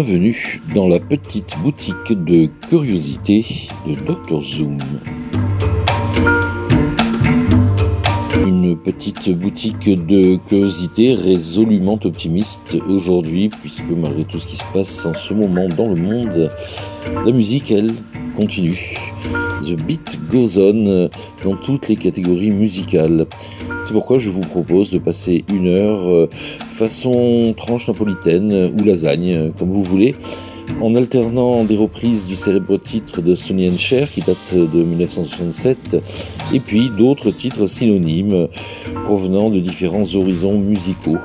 Bienvenue dans la petite boutique de curiosité de Dr Zoom. Une petite boutique de curiosité résolument optimiste aujourd'hui, puisque malgré tout ce qui se passe en ce moment dans le monde, la musique, elle, continue. The Beat Goes On dans toutes les catégories musicales. C'est pourquoi je vous propose de passer une heure euh, façon tranche napolitaine ou lasagne, comme vous voulez, en alternant des reprises du célèbre titre de Sonny Cher qui date de 1967 et puis d'autres titres synonymes provenant de différents horizons musicaux.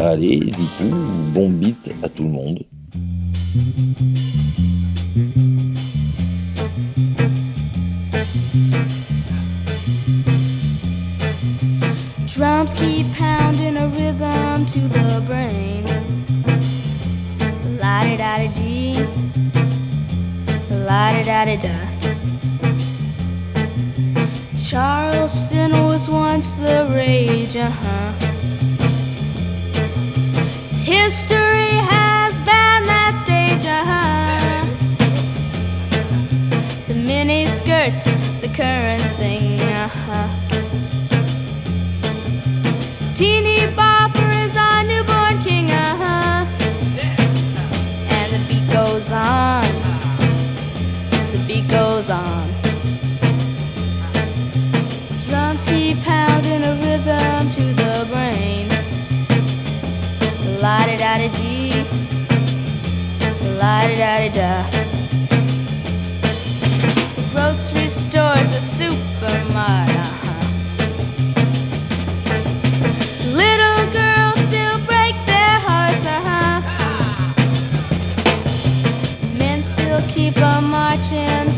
Allez, du coup, bon beat à tout le monde. Drums keep pounding a rhythm to the brain. La di da di dee, la di da di da. Charleston was once the rage, uh huh. History has banned that stage, uh huh. The mini skirts, the current thing, uh huh. Teeny bopper is our newborn king, uh huh. And the beat goes on. The beat goes on. Drums keep pounding a rhythm to the brain. La di da di dee. La di da di da. Grocery stores, a supermart, on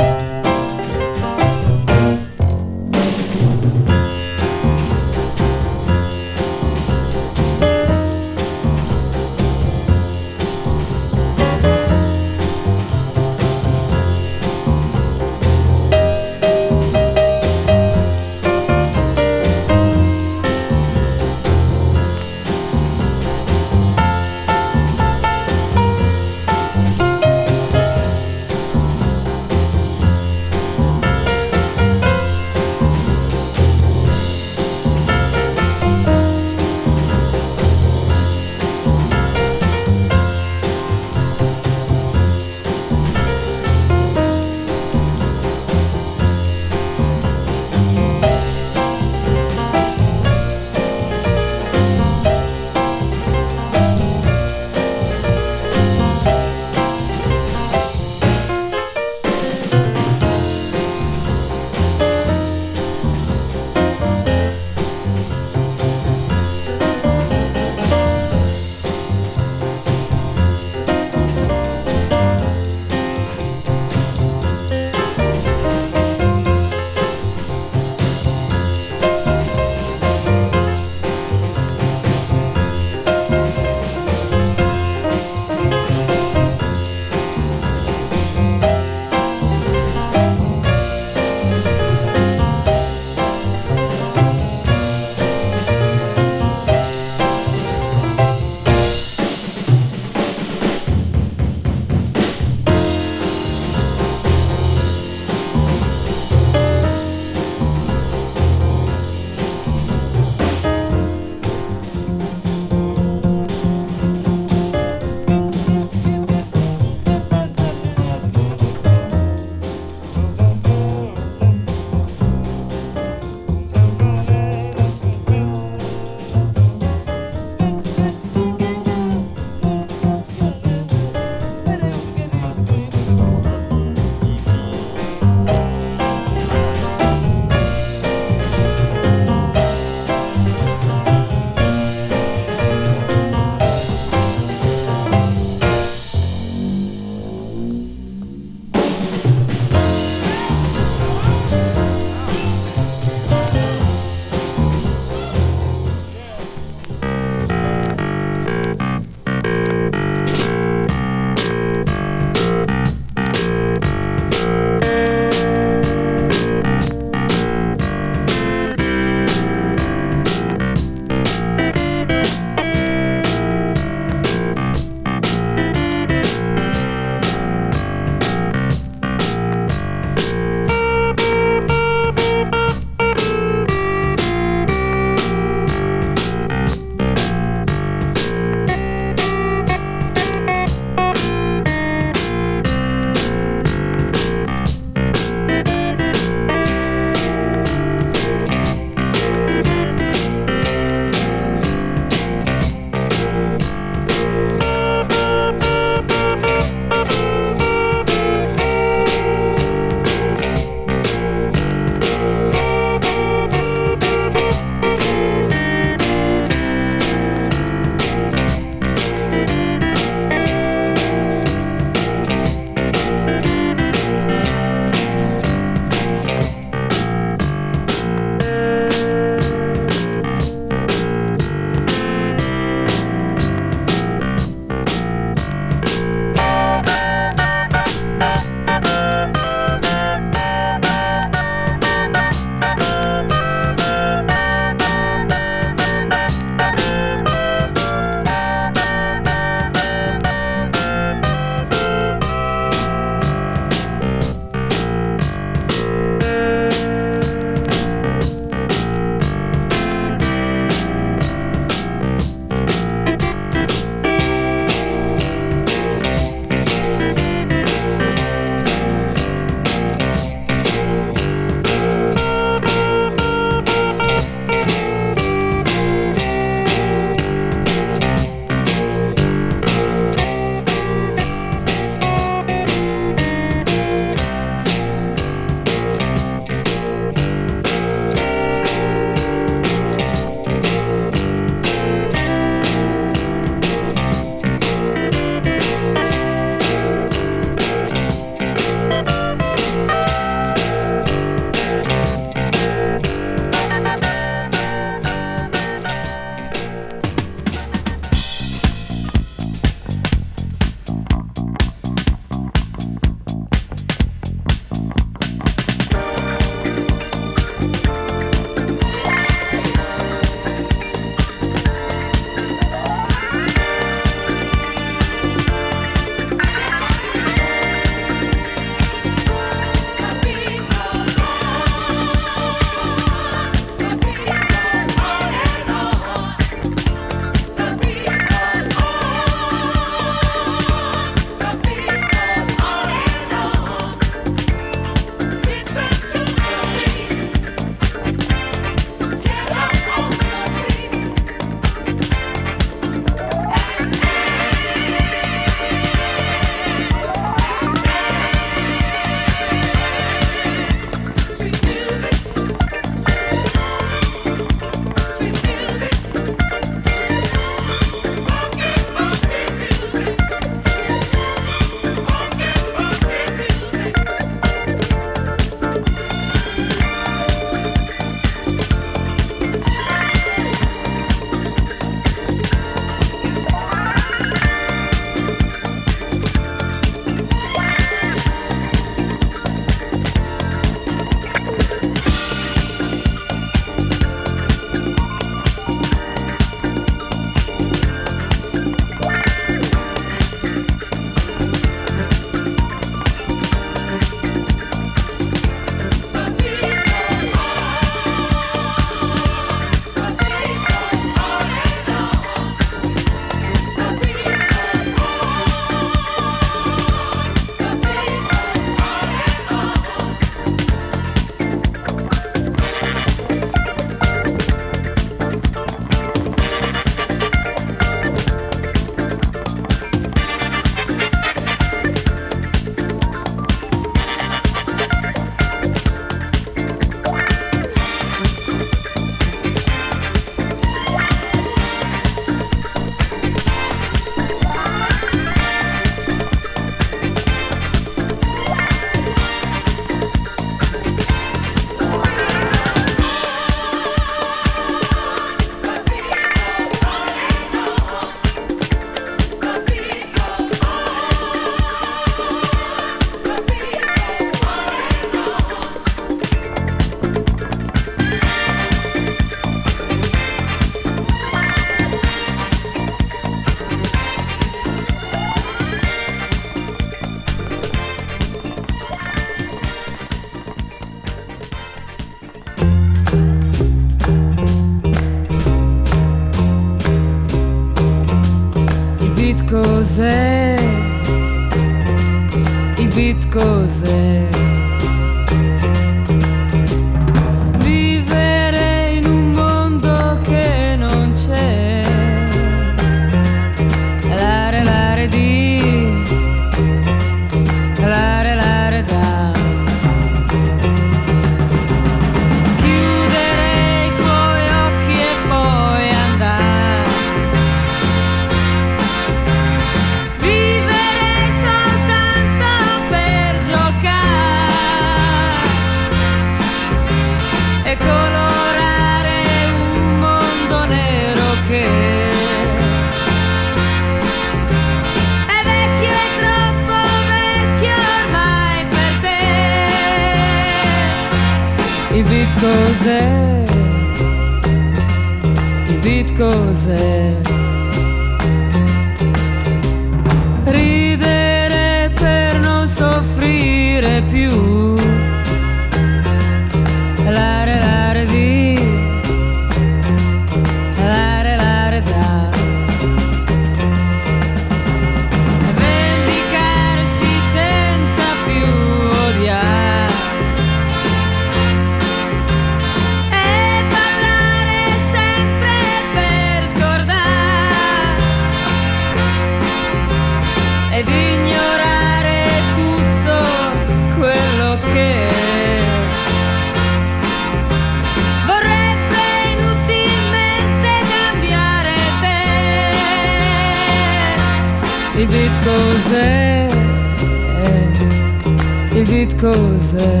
Il beat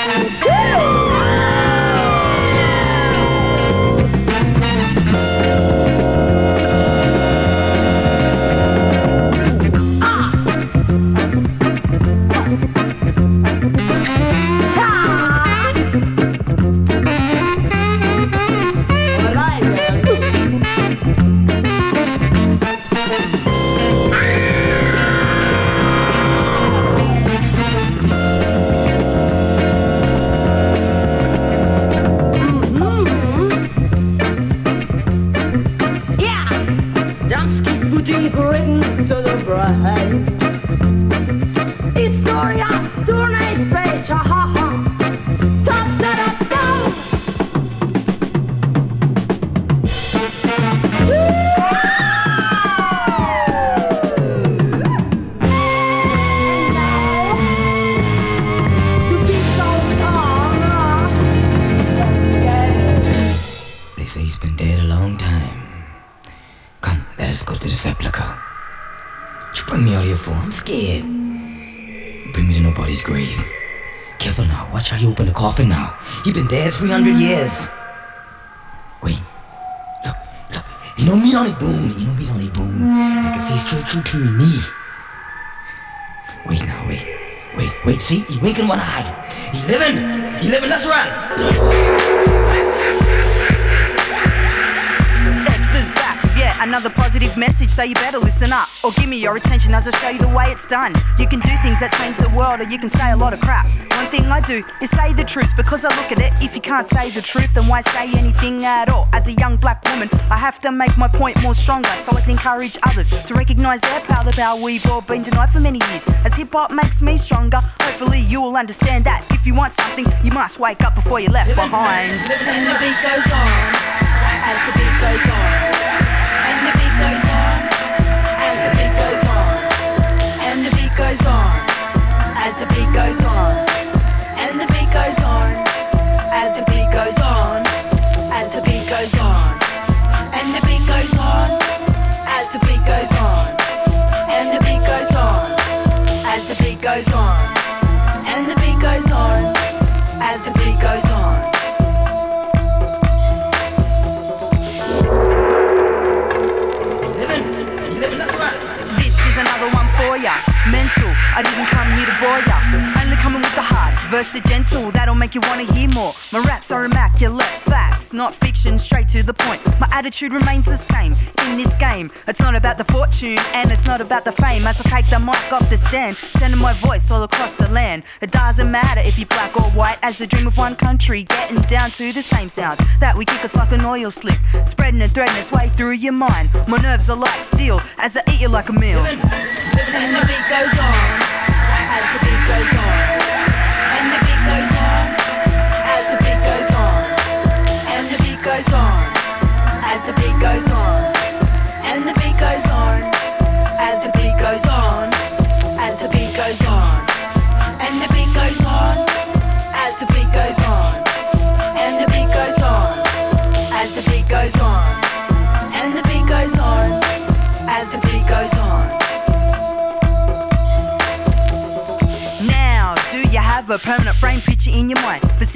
Yeah, bone. I can see straight through to knee. Wait now, wait. Wait, wait. See? He winking one eye. He living. He living. Let's run. Another positive message, so you better listen up. Or give me your attention as I show you the way it's done. You can do things that change the world, or you can say a lot of crap. One thing I do is say the truth, because I look at it. If you can't say the truth, then why say anything at all? As a young black woman, I have to make my point more stronger, so I can encourage others to recognize their power, the power we've all been denied for many years. As hip hop makes me stronger, hopefully you will understand that. If you want something, you must wake up before you're left behind. And the beat goes on as the beat goes on. Goes on as the beat goes on. And the beat goes on as the beat goes on. And the beat goes on as the beat goes on. As the beat I didn't come here to bore ya. Only coming with the heart. Verse the gentle, that'll make you wanna hear more. My raps are immaculate facts, not fiction, straight to the point. My attitude remains the same in this game. It's not about the fortune and it's not about the fame. As I take the mic off the stand, sending my voice all across the land. It doesn't matter if you're black or white, as a dream of one country, getting down to the same sounds that we kick us like an oil slick, spreading and threading its way through your mind. My nerves are like steel as I eat you like a meal. And the beat goes on as the beat goes on.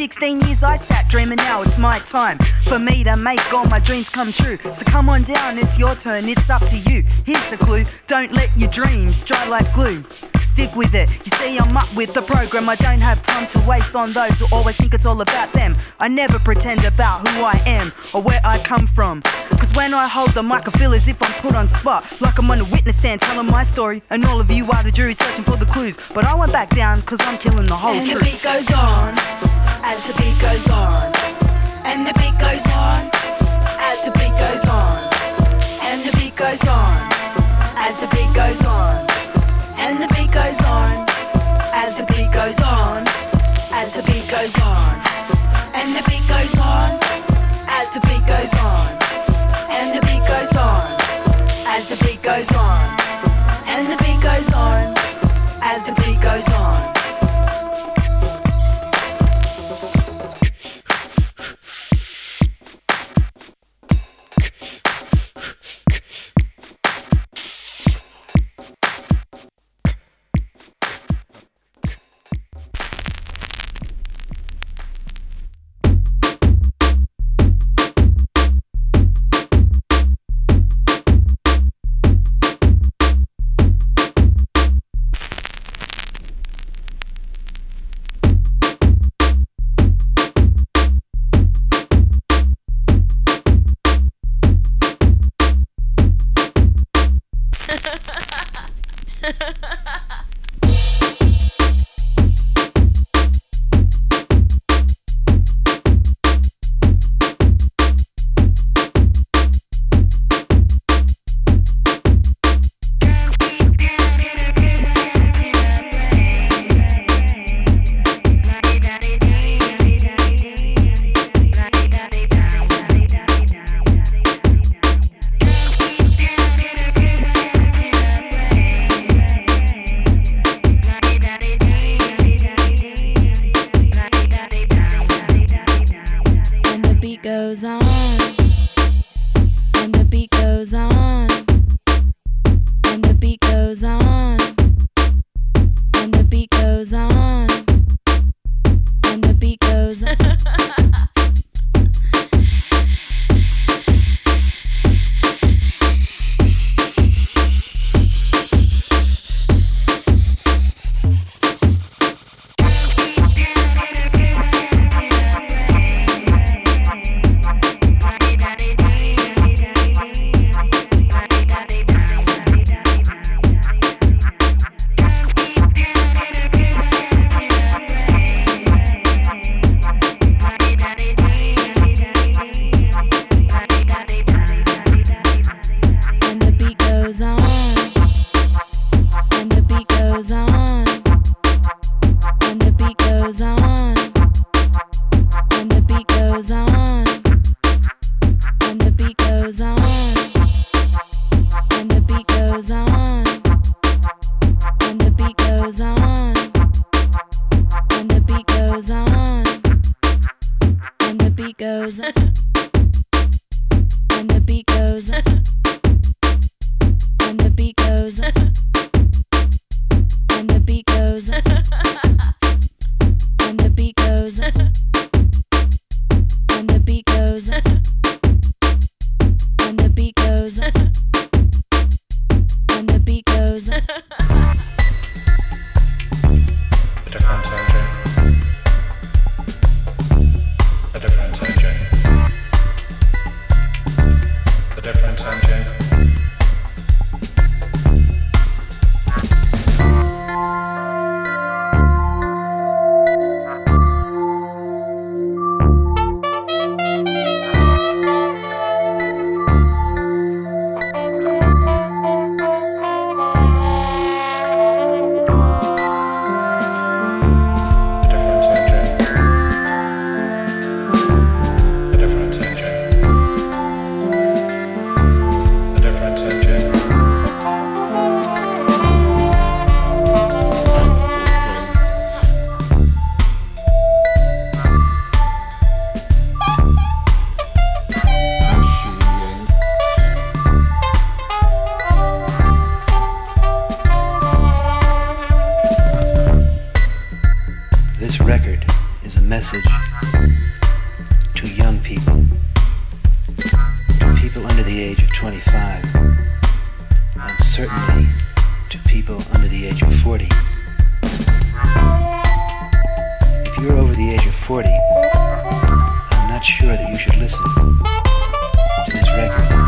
16 years I sat dreaming, now it's my time for me to make all my dreams come true. So come on down, it's your turn, it's up to you. Here's a clue don't let your dreams dry like glue. Stick with it. You see, I'm up with the program. I don't have time to waste on those who always think it's all about them. I never pretend about who I am or where I come from. When I hold the mic, I feel as if I'm put on spot. Like I'm on a witness stand telling my story. And all of you are the jury searching for the clues. But I went back down cause I'm killing the whole And the beat goes on as the beat goes on. And the beat goes on as the beat goes on. And the beat goes on as the beat goes on. And the beat goes on as the beat goes on. As the beat goes on. And the beat goes on as the beat goes on. 25, and certainly to people under the age of 40. If you're over the age of 40, I'm not sure that you should listen to this record.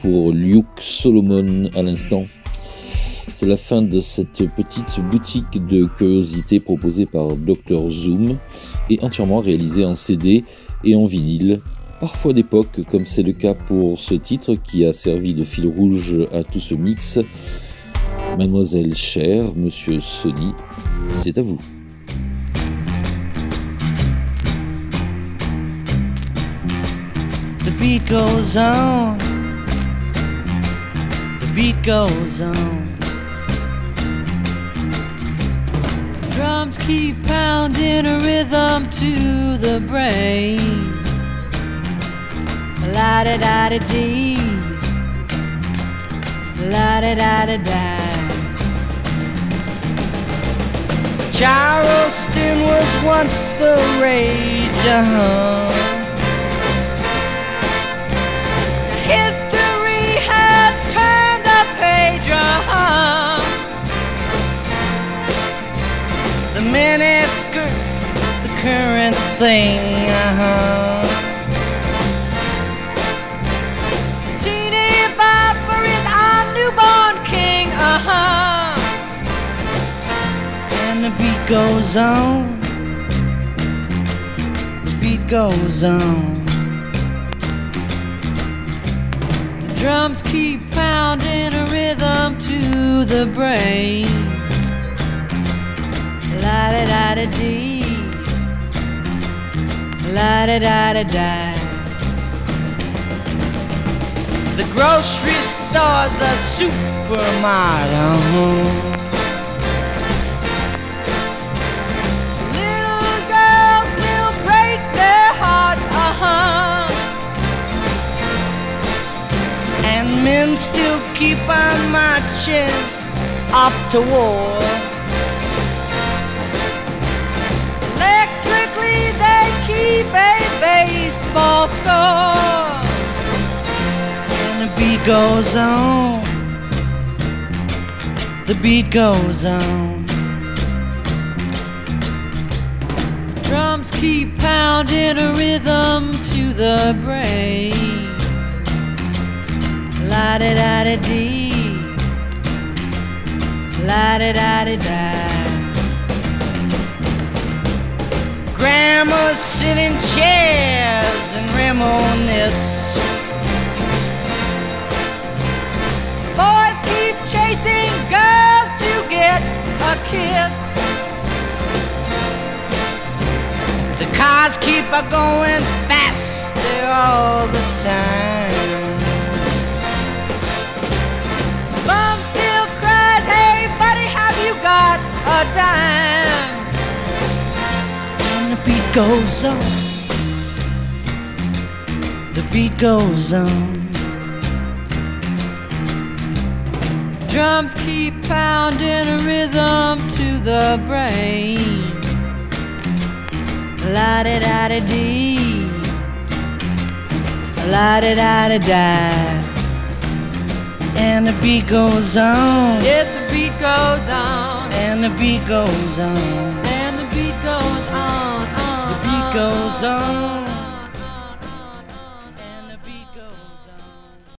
pour Luke Solomon à l'instant. C'est la fin de cette petite boutique de curiosités proposée par Dr Zoom et entièrement réalisée en CD et en vinyle, parfois d'époque comme c'est le cas pour ce titre qui a servi de fil rouge à tout ce mix. Mademoiselle chère, Monsieur Sony, c'est à vous. Beat goes on. Drums keep pounding a rhythm to the brain. La da da da dee. La da da da da. Charleston was once the rage, uh-huh. The mini skirts, the current thing, uh-huh. Teeny Bopper is our newborn king, uh-huh. And the beat goes on. The beat goes on. The drums keep pounding a rhythm to the brain. La da da da dee. La da da da da. The grocery store, the supermarket. Little girls break their hearts, uh-huh. And men still keep on marching off to war. Baseball score. And the beat goes on. The beat goes on. Drums keep pounding a rhythm to the brain. La da da da dee. La da da da da. Grandmas sit in chairs and reminisce. Boys keep chasing girls to get a kiss. The cars keep a going faster all the time. Mom still cries, hey buddy, have you got a dime? And the beat goes on. The beat goes on. Drums keep pounding a rhythm to the brain. La da da da dee. La da da da da. And the beat goes on. Yes, the beat goes on. And the beat goes on. And the beat goes on, on, The beat goes on.